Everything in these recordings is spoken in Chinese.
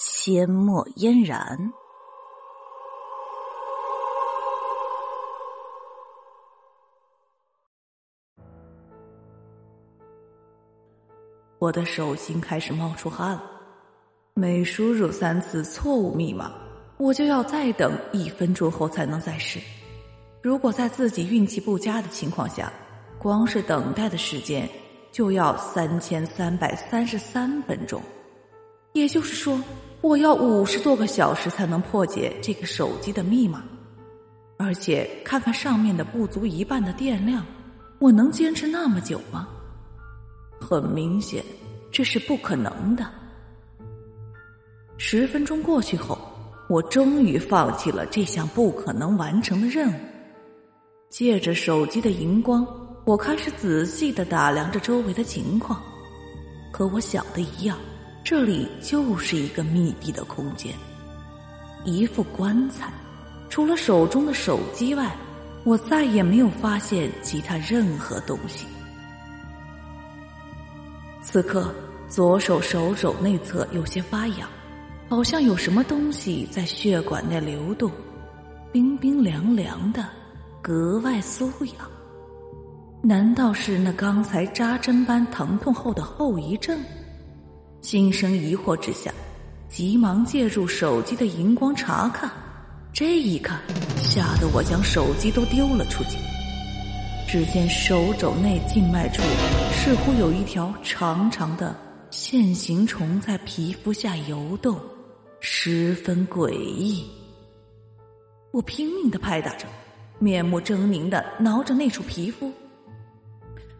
阡陌嫣然。我的手心开始冒出汗了，每输入三次错误密码。我就要再等一分钟后才能再试。如果在自己运气不佳的情况下，光是等待的时间就要三千三百三十三分钟，也就是说，我要五十多个小时才能破解这个手机的密码。而且看看上面的不足一半的电量，我能坚持那么久吗？很明显，这是不可能的。十分钟过去后。我终于放弃了这项不可能完成的任务。借着手机的荧光，我开始仔细的打量着周围的情况。和我想的一样，这里就是一个密闭的空间，一副棺材。除了手中的手机外，我再也没有发现其他任何东西。此刻，左手手肘内侧有些发痒。好像有什么东西在血管内流动，冰冰凉凉的，格外酥痒。难道是那刚才扎针般疼痛后的后遗症？心生疑惑之下，急忙借助手机的荧光查看。这一看，吓得我将手机都丢了出去。只见手肘内静脉处似乎有一条长长的线形虫在皮肤下游动。十分诡异，我拼命的拍打着，面目狰狞的挠着那处皮肤。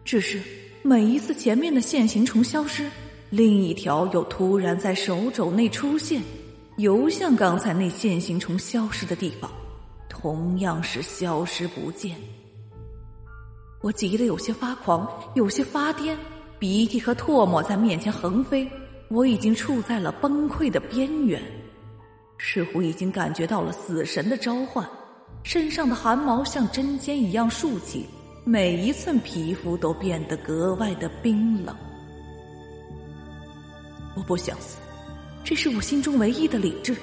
只是每一次前面的线形虫消失，另一条又突然在手肘内出现，游向刚才那线形虫消失的地方，同样是消失不见。我急得有些发狂，有些发癫，鼻涕和唾沫在面前横飞。我已经处在了崩溃的边缘，似乎已经感觉到了死神的召唤，身上的汗毛像针尖一样竖起，每一寸皮肤都变得格外的冰冷。我不想死，这是我心中唯一的理智，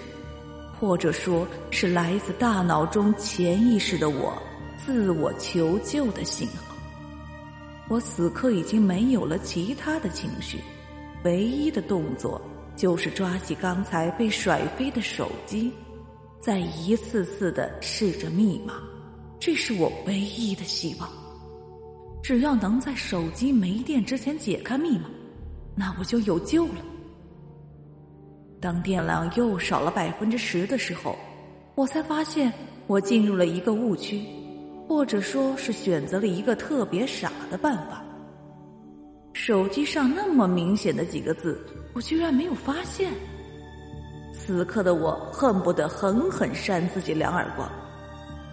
或者说是来自大脑中潜意识的我自我求救的信号。我此刻已经没有了其他的情绪。唯一的动作就是抓起刚才被甩飞的手机，再一次次的试着密码。这是我唯一的希望。只要能在手机没电之前解开密码，那我就有救了。当电量又少了百分之十的时候，我才发现我进入了一个误区，或者说是选择了一个特别傻的办法。手机上那么明显的几个字，我居然没有发现。此刻的我恨不得狠狠扇自己两耳光。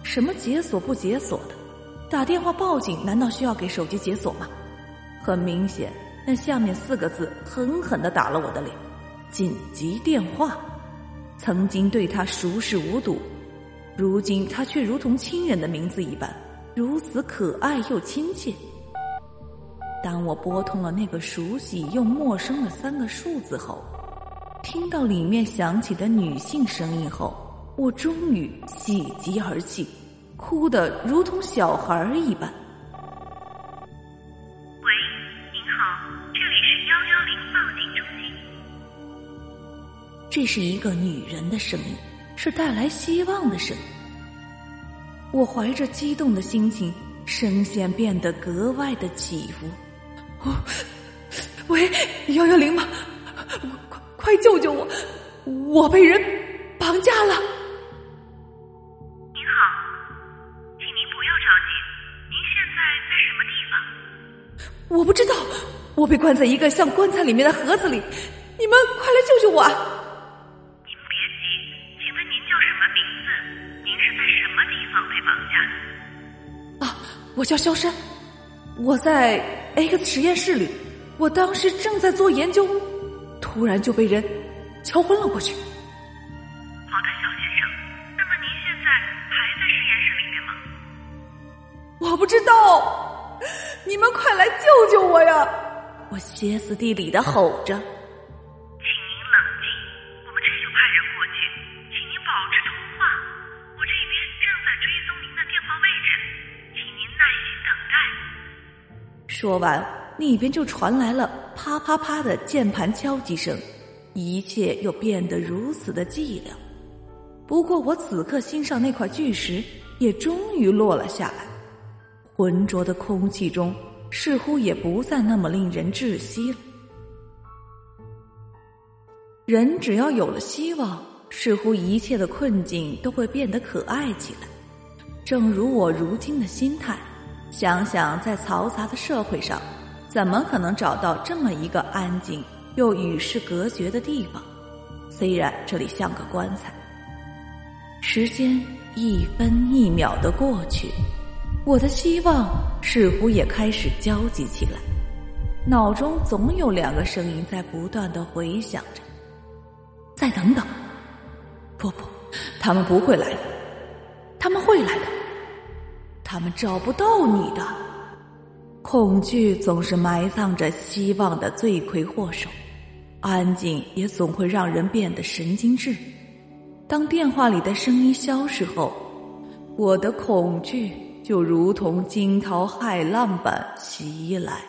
什么解锁不解锁的？打电话报警难道需要给手机解锁吗？很明显，那下面四个字狠狠的打了我的脸。紧急电话。曾经对他熟视无睹，如今他却如同亲人的名字一般，如此可爱又亲切。当我拨通了那个熟悉又陌生的三个数字后，听到里面响起的女性声音后，我终于喜极而泣，哭得如同小孩一般。这是一个女人的声音，是带来希望的声音。我怀着激动的心情，声线变得格外的起伏。喂，幺幺零吗？快快救救我！我被人绑架了。您好，请您不要着急。您现在在什么地方？我不知道，我被关在一个像棺材里面的盒子里。你们快来救救我！您我叫萧山，我在 X 实验室里，我当时正在做研究，突然就被人敲昏了过去。好的，肖先生。那么您现在还在实验室里面吗？我不知道，你们快来救救我呀！我歇斯底里的吼着。说完，那边就传来了啪啪啪的键盘敲击声，一切又变得如此的寂寥。不过，我此刻心上那块巨石也终于落了下来，浑浊的空气中似乎也不再那么令人窒息了。人只要有了希望，似乎一切的困境都会变得可爱起来。正如我如今的心态，想想在嘈杂的社会上，怎么可能找到这么一个安静又与世隔绝的地方？虽然这里像个棺材。时间一分一秒的过去，我的希望似乎也开始焦急起来，脑中总有两个声音在不断的回响着。再等等，不不，他们不会来的，他们会来的，他们找不到你的。恐惧总是埋葬着希望的罪魁祸首，安静也总会让人变得神经质。当电话里的声音消失后，我的恐惧就如同惊涛骇浪般袭来。